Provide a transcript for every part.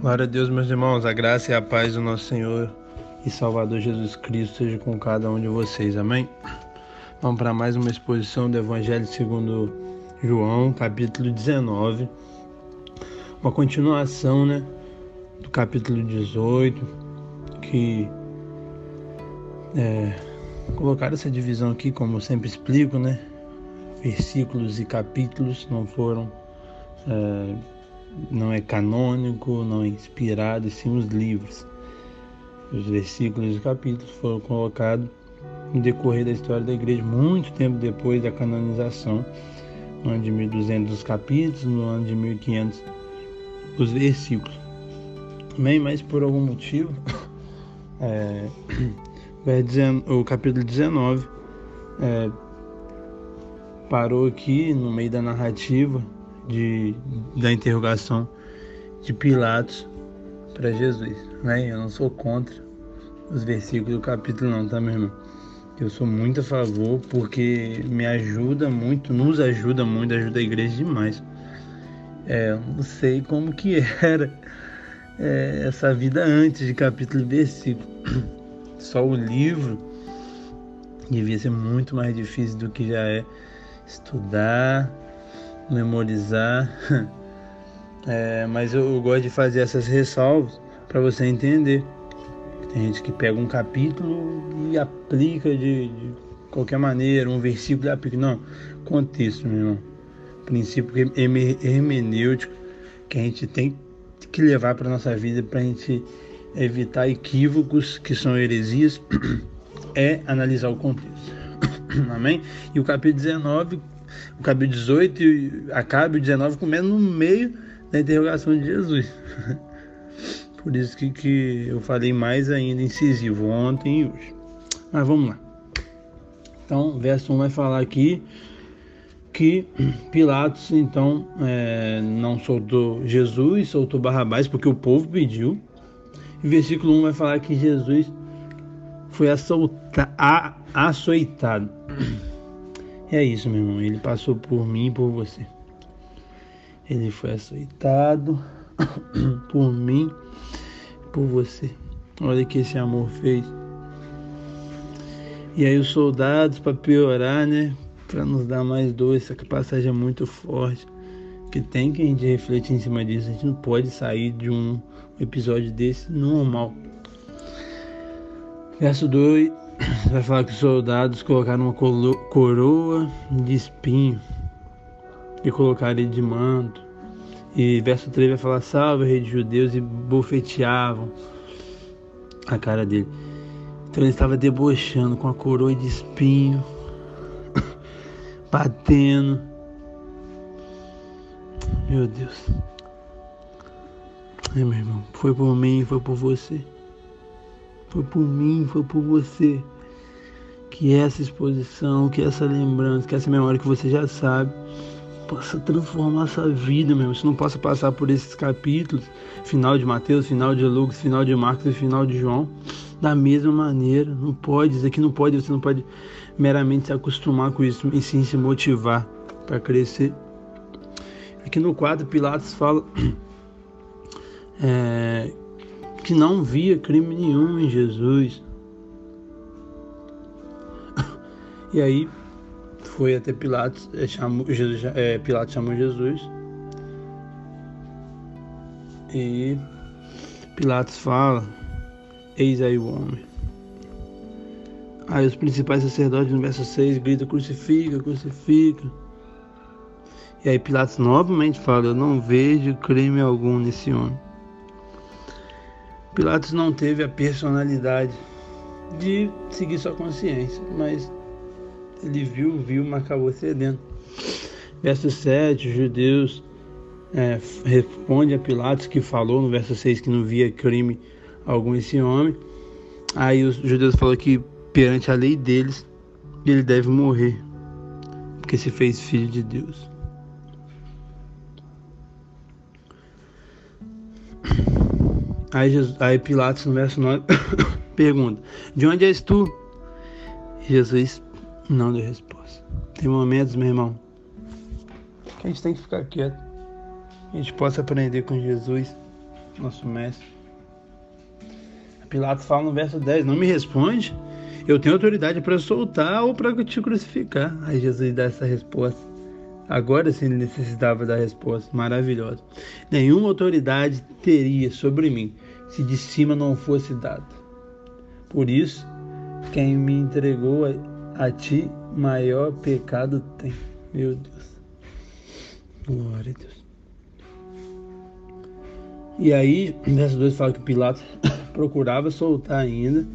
Glória a Deus, meus irmãos, a graça e a paz do nosso Senhor e Salvador Jesus Cristo seja com cada um de vocês, amém? Vamos para mais uma exposição do Evangelho segundo João, capítulo 19, uma continuação, né, do capítulo 18, que é, colocar essa divisão aqui, como sempre explico, né, versículos e capítulos não foram é, não é canônico, não é inspirado, e sim os livros. Os versículos e capítulos foram colocados no decorrer da história da igreja, muito tempo depois da canonização, no ano de 1200 os capítulos, no ano de 1500 os versículos. Amém? Mas por algum motivo, é, o capítulo 19 é, parou aqui no meio da narrativa de, da interrogação de Pilatos para Jesus. Né? Eu não sou contra os versículos do capítulo, não, tá, meu irmão? Eu sou muito a favor porque me ajuda muito, nos ajuda muito, ajuda a igreja demais. É, eu não sei como que era é, essa vida antes de capítulo e versículo. Só o livro devia ser muito mais difícil do que já é estudar, memorizar, é, mas eu, gosto de fazer essas ressalvas para você entender. Tem gente que pega um capítulo e aplica de, de qualquer maneira, um versículo e aplica. Não, contexto, meu irmão. Princípio hermenêutico que a gente tem que levar para nossa vida para a gente evitar equívocos que são heresias é analisar o contexto. Amém? E o capítulo 19 o capítulo 18 e acaba o 19 comendo no meio da interrogação de Jesus. Por isso que, que eu falei mais ainda incisivo ontem e hoje. Mas vamos lá. Então, verso 1 vai falar aqui que Pilatos então é, não soltou Jesus, soltou Barrabás porque o povo pediu. E versículo 1 vai falar que Jesus foi açoitado. É isso, meu irmão. Ele passou por mim e por você. Ele foi açoitado por mim e por você. Olha que esse amor fez. E aí os soldados, para piorar, né? Para nos dar mais dor, essa passagem é muito forte. Que tem que a gente refletir em cima disso. A gente não pode sair de um episódio desse normal. Verso 2 vai falar que os soldados colocaram uma coroa de espinho e colocaram ele de manto. E verso 3 vai falar: Salve, rei de judeus, e bofeteavam a cara dele. Então ele estava debochando com a coroa de espinho, batendo. Meu Deus. É, meu irmão, foi por mim, foi por você. Foi por mim, foi por você. Que essa exposição, que essa lembrança, que essa memória que você já sabe, possa transformar a sua vida mesmo. Você não possa passar por esses capítulos, final de Mateus, final de Lucas, final de Marcos e final de João, da mesma maneira. Não pode, isso aqui não pode, você não pode meramente se acostumar com isso e sim se motivar para crescer. Aqui no quadro, Pilatos fala é, que não via crime nenhum em Jesus. E aí foi até Pilatos, é, chamou, Jesus, é, Pilatos chamou Jesus. E Pilatos fala, eis aí o homem. Aí os principais sacerdotes no verso 6 gritam, crucifica, crucifica. E aí Pilatos novamente fala, eu não vejo crime algum nesse homem. Pilatos não teve a personalidade de seguir sua consciência, mas ele viu, viu, mas acabou cedendo. Verso 7, os judeus é, responde a Pilatos que falou no verso 6 que não via crime algum esse homem. Aí os judeus falam que perante a lei deles ele deve morrer, porque se fez filho de Deus. Aí, Jesus, aí Pilatos, no verso 9, pergunta: De onde és tu? Jesus não deu resposta. Tem momentos, meu irmão, que a gente tem que ficar quieto. A gente possa aprender com Jesus nosso mestre. Pilatos fala no verso 10: Não me responde, eu tenho autoridade para soltar ou para te crucificar. Aí Jesus dá essa resposta. Agora sim necessitava da resposta maravilhosa. Nenhuma autoridade teria sobre mim se de cima não fosse dada. Por isso, quem me entregou a, a ti, maior pecado tem. Meu Deus. Glória a Deus. E aí, verso 2 fala que Pilatos procurava soltar ainda,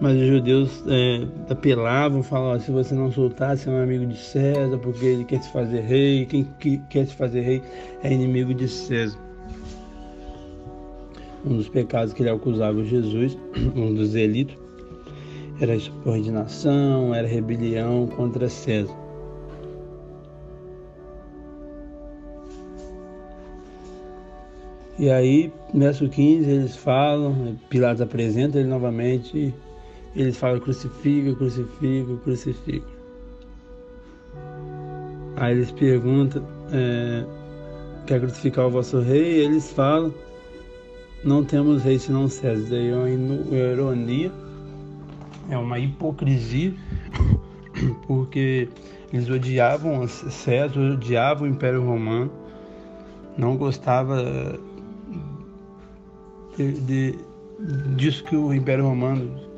mas os judeus é, apelavam, falavam: se você não soltar, você é um amigo de César, porque ele quer se fazer rei. Quem quer se fazer rei é inimigo de César. Um dos pecados que ele acusava Jesus, um dos delitos, era subordinação, era rebelião contra César. E aí, verso 15, eles falam, Pilatos apresenta ele novamente, eles falam crucifica, crucifica, crucifica. Aí eles perguntam, é, quer crucificar o vosso rei? E eles falam, não temos rei senão César. Daí é uma ironia, é uma hipocrisia, porque eles odiavam César, odiavam o Império Romano, não gostava de, de, disso que o Império Romano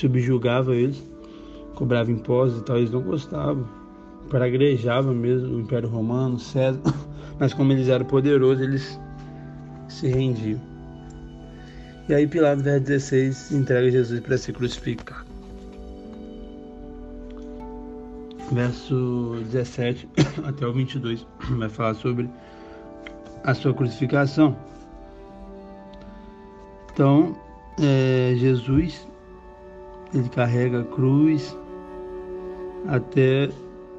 subjugava eles, cobrava impostos e tal, eles não gostavam. Pragrejava mesmo o Império Romano, César, mas como eles eram poderosos, eles se rendiam. E aí Pilatos, verso 16, entrega Jesus para ser crucificado. Verso 17 até o 22 vai falar sobre a sua crucificação. Então, é, Jesus, ele carrega a cruz até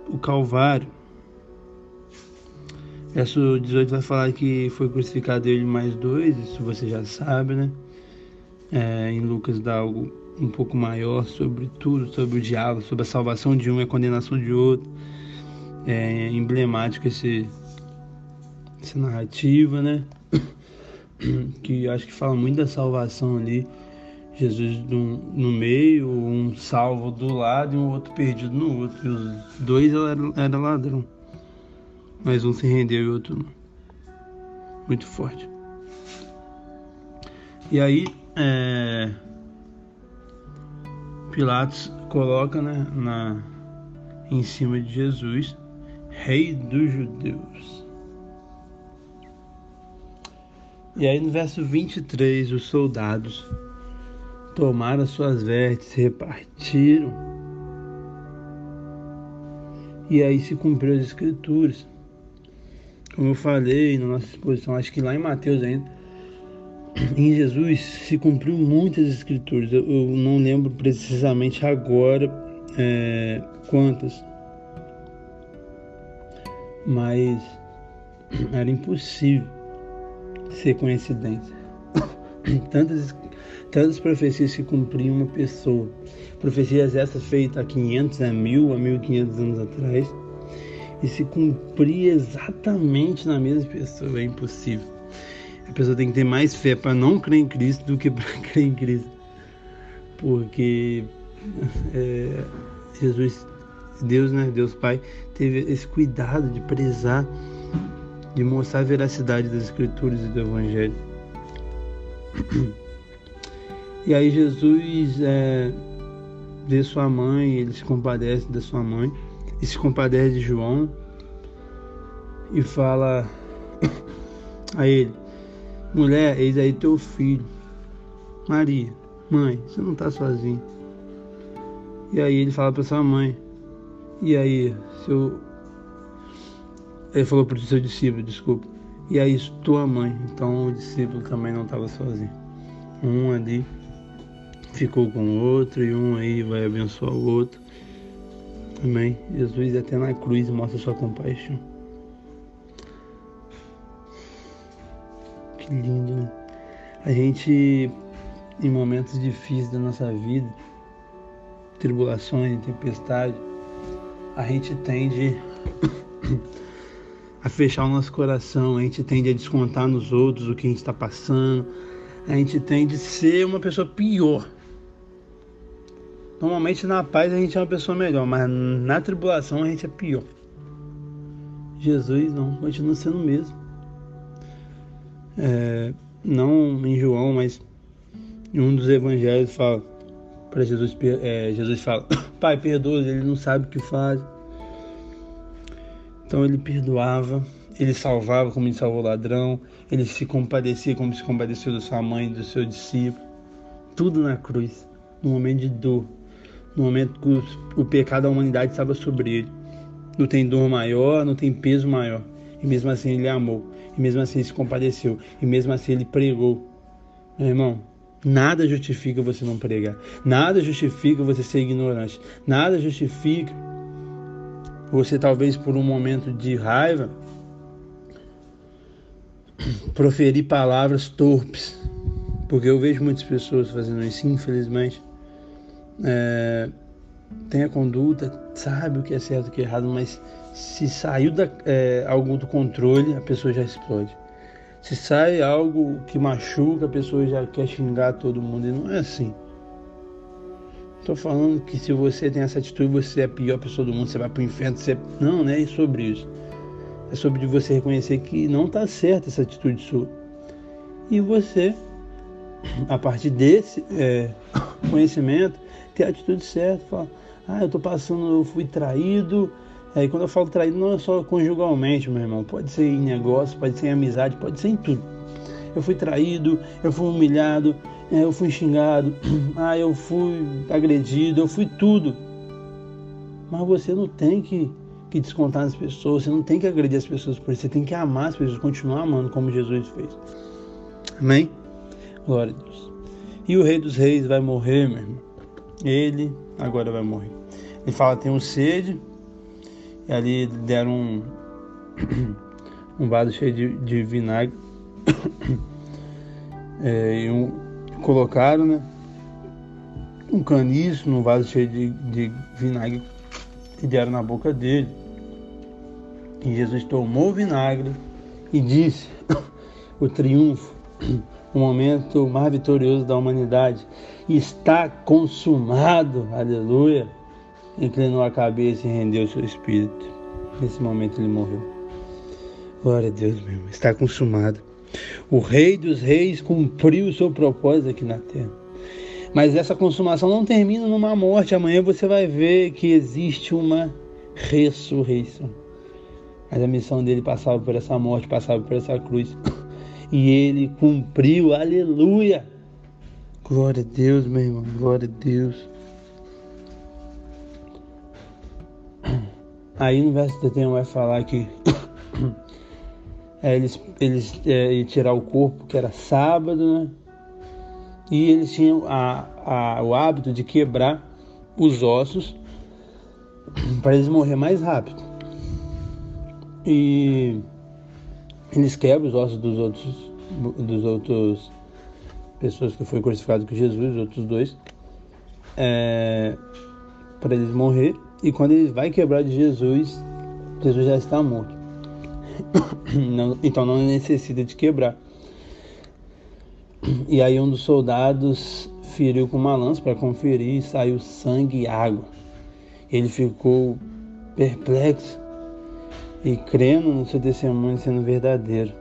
o Calvário. Verso 18 vai falar que foi crucificado ele mais dois, isso você já sabe, né? É, em Lucas dá algo um pouco maior sobre tudo, sobre o diabo, sobre a salvação de um e a condenação de outro. É emblemático esse, essa narrativa, né? que acho que fala muito da salvação ali. Jesus no, no meio, um salvo do lado e um outro perdido no outro. E os dois eram, eram ladrão. Mas um se rendeu e o outro não. Muito forte. E aí, é, Pilatos coloca né, na, em cima de Jesus, Rei dos Judeus. E aí no verso 23, os soldados tomaram suas vestes, repartiram. E aí se cumpriu as escrituras. Como eu falei na nossa exposição, acho que lá em Mateus ainda, em Jesus se cumpriu muitas escrituras. Eu, eu não lembro precisamente agora é, quantas. Mas era impossível ser coincidência. Tantas, tantas profecias se cumpriam uma pessoa. Profecias essas feitas há 500, a 1000, a 1500 anos atrás. E se cumprir exatamente na mesma pessoa. É impossível. A pessoa tem que ter mais fé para não crer em Cristo do que para crer em Cristo. Porque é, Jesus, Deus, né? Deus Pai, teve esse cuidado de prezar de mostrar a veracidade das Escrituras e do Evangelho. E aí Jesus é, vê sua mãe, ele se compadece da sua mãe, e se compadece de João e fala a ele: Mulher, eis aí teu filho. Maria, mãe, você não está sozinha. E aí ele fala para sua mãe: E aí, seu ele falou para o seu discípulo, desculpa. E aí, tua mãe. Então o discípulo também não estava sozinho. Um ali ficou com o outro e um aí vai abençoar o outro. Amém. Jesus até na cruz mostra sua compaixão. Que lindo, né? A gente, em momentos difíceis da nossa vida, tribulações, tempestade, a gente tende a fechar o nosso coração, a gente tende a descontar nos outros o que a gente está passando, a gente tende a ser uma pessoa pior. Normalmente na paz a gente é uma pessoa melhor, mas na tribulação a gente é pior. Jesus não, continua sendo o mesmo. É, não em João, mas em um dos evangelhos fala para Jesus, é, Jesus fala, Pai, perdoa, ele não sabe o que faz. Então ele perdoava, ele salvava como ele salvou o ladrão, ele se compadecia como se compadeceu da sua mãe do seu discípulo. Tudo na cruz, no momento de dor, no momento que o pecado da humanidade estava sobre ele. Não tem dor maior, não tem peso maior. E mesmo assim ele amou, e mesmo assim ele se compadeceu, e mesmo assim ele pregou. Meu irmão, nada justifica você não pregar, nada justifica você ser ignorante, nada justifica você talvez por um momento de raiva proferir palavras torpes, porque eu vejo muitas pessoas fazendo isso, infelizmente é, tem a conduta, sabe o que é certo e o que é errado, mas se saiu da, é, algo do controle, a pessoa já explode. Se sai algo que machuca, a pessoa já quer xingar todo mundo. E não é assim. Estou falando que se você tem essa atitude, você é a pior pessoa do mundo, você vai para o inferno. Você... Não, não é sobre isso. É sobre você reconhecer que não está certa essa atitude sua. E você, a partir desse é, conhecimento, ter a atitude certa, falar, ah, eu tô passando, eu fui traído. Aí quando eu falo traído não é só conjugalmente, meu irmão, pode ser em negócio, pode ser em amizade, pode ser em tudo. Eu fui traído, eu fui humilhado, é, eu fui xingado, ah, eu fui agredido, eu fui tudo. Mas você não tem que, que descontar nas pessoas, você não tem que agredir as pessoas por isso, você tem que amar as pessoas, continuar amando como Jesus fez. Amém? Glória a Deus. E o Rei dos Reis vai morrer, meu irmão ele agora vai morrer. Ele fala: Tenho sede. E ali deram um, um vaso cheio de, de vinagre. é, e um, colocaram, né? Um caniço num vaso cheio de, de vinagre e deram na boca dele. E Jesus tomou o vinagre e disse: O triunfo o momento mais vitorioso da humanidade. Está consumado, aleluia. Inclinou a cabeça e rendeu seu espírito. Nesse momento ele morreu. Glória a Deus, meu irmão. Está consumado. O Rei dos Reis cumpriu o seu propósito aqui na terra. Mas essa consumação não termina numa morte. Amanhã você vai ver que existe uma ressurreição. Mas a missão dele passava por essa morte, passava por essa cruz e ele cumpriu. Aleluia! Glória a Deus, meu irmão, glória a Deus. Aí no verso 31 vai falar que é, eles, eles é, tirar o corpo, que era sábado, né? E eles tinham a, a, o hábito de quebrar os ossos para eles morrer mais rápido. E eles quebram os ossos dos outros dos outros pessoas que foi crucificado com Jesus, os outros dois, é, para eles morrer. E quando ele vai quebrar de Jesus, Jesus já está morto. Não, então não necessita de quebrar. E aí um dos soldados feriu com uma lança para conferir e saiu sangue e água. Ele ficou perplexo e crendo no seu testemunho sendo verdadeiro.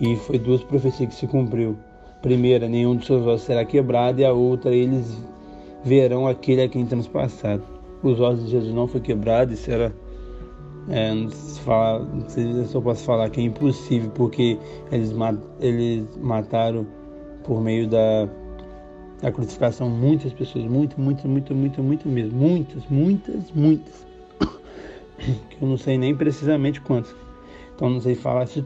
E foi duas profecias que se cumpriu. Primeira, nenhum dos seus ossos será quebrado, e a outra, eles verão aquele a quem temos passado. Os ossos de Jesus não foi quebrado, isso era. É, não, se fala, não sei se eu posso falar que é impossível, porque eles, eles mataram por meio da, da crucificação muitas pessoas, muito, muito, muito, muito, muito mesmo. Muitas, muitas, muitas. Eu não sei nem precisamente quantas. Então não sei falar se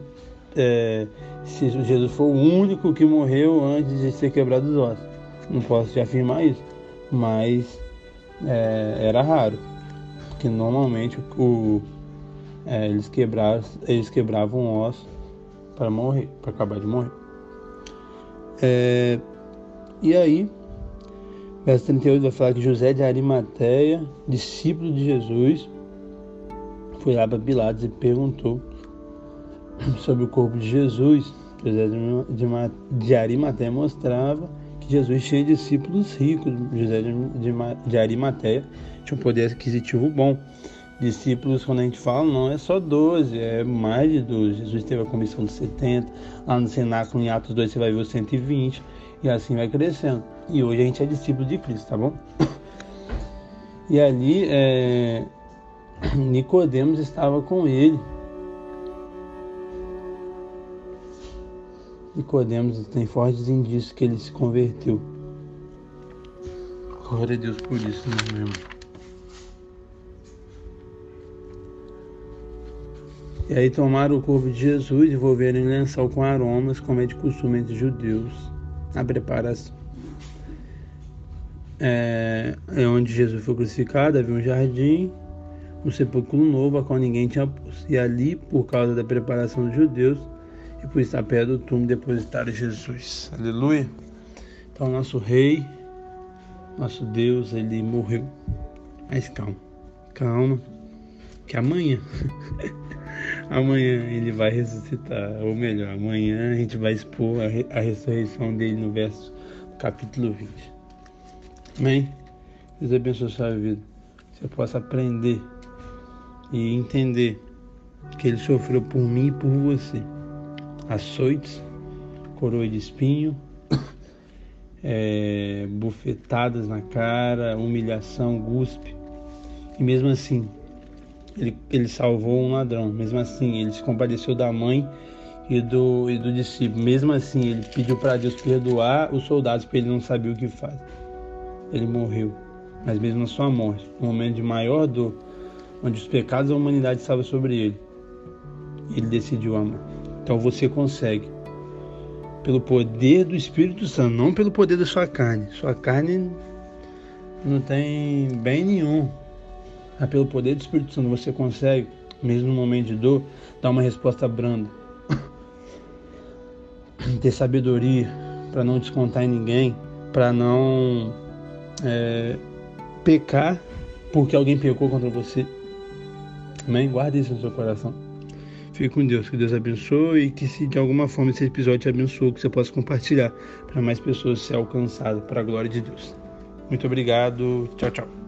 é, se Jesus foi o único que morreu antes de ser quebrado os ossos. Não posso te afirmar isso, mas é, era raro, porque normalmente o, é, eles, quebravam, eles quebravam osso para morrer, para acabar de morrer. É, e aí, verso 38 vai falar que José de Arimateia, discípulo de Jesus, foi lá para Pilatos e perguntou sobre o corpo de Jesus, José de Arimateia mostrava que Jesus tinha discípulos ricos. José de Arimateia tinha um poder aquisitivo bom. Discípulos, quando a gente fala, não é só 12, é mais de 12. Jesus teve a comissão de 70, lá no cenáculo, em Atos 2, você vai ver os 120, e assim vai crescendo. E hoje a gente é discípulo de Cristo, tá bom? E ali, é... Nicodemos estava com ele. Nicodemos tem fortes indícios que ele se converteu. Glória a Deus por isso, né, meu irmão? E aí tomaram o corpo de Jesus e envolveram em lençol com aromas, como é de costume entre judeus, a preparação. É, é onde Jesus foi crucificado, havia um jardim, um sepulcro novo, a qual ninguém tinha posto. E ali, por causa da preparação dos judeus, e por estar perto do túmulo, depositaram Jesus. Aleluia. Então, nosso rei, nosso Deus, ele morreu. Mas calma, calma, que amanhã Amanhã ele vai ressuscitar, ou melhor, amanhã a gente vai expor a, a ressurreição dele no verso capítulo 20. Amém? Deus abençoe a sua vida. Que você possa aprender e entender que ele sofreu por mim e por você. Açoites, coroa de espinho, é, bufetadas na cara, humilhação, guspe. E mesmo assim, ele, ele salvou um ladrão. Mesmo assim, ele se compadeceu da mãe e do, e do discípulo. Mesmo assim, ele pediu para Deus perdoar os soldados, porque ele não sabia o que faz. Ele morreu. Mas mesmo na sua morte, no momento de maior dor, onde os pecados da humanidade estavam sobre ele, ele decidiu amar. Então você consegue. Pelo poder do Espírito Santo, não pelo poder da sua carne. Sua carne não tem bem nenhum mas pelo poder do Espírito Santo você consegue, mesmo no momento de dor, dar uma resposta branda. Ter sabedoria para não descontar em ninguém, para não é, pecar porque alguém pecou contra você. Amém? Guarde isso no seu coração. Fique com Deus, que Deus abençoe e que se de alguma forma esse episódio te abençoe, que você possa compartilhar para mais pessoas ser alcançadas para a glória de Deus. Muito obrigado. Tchau, tchau.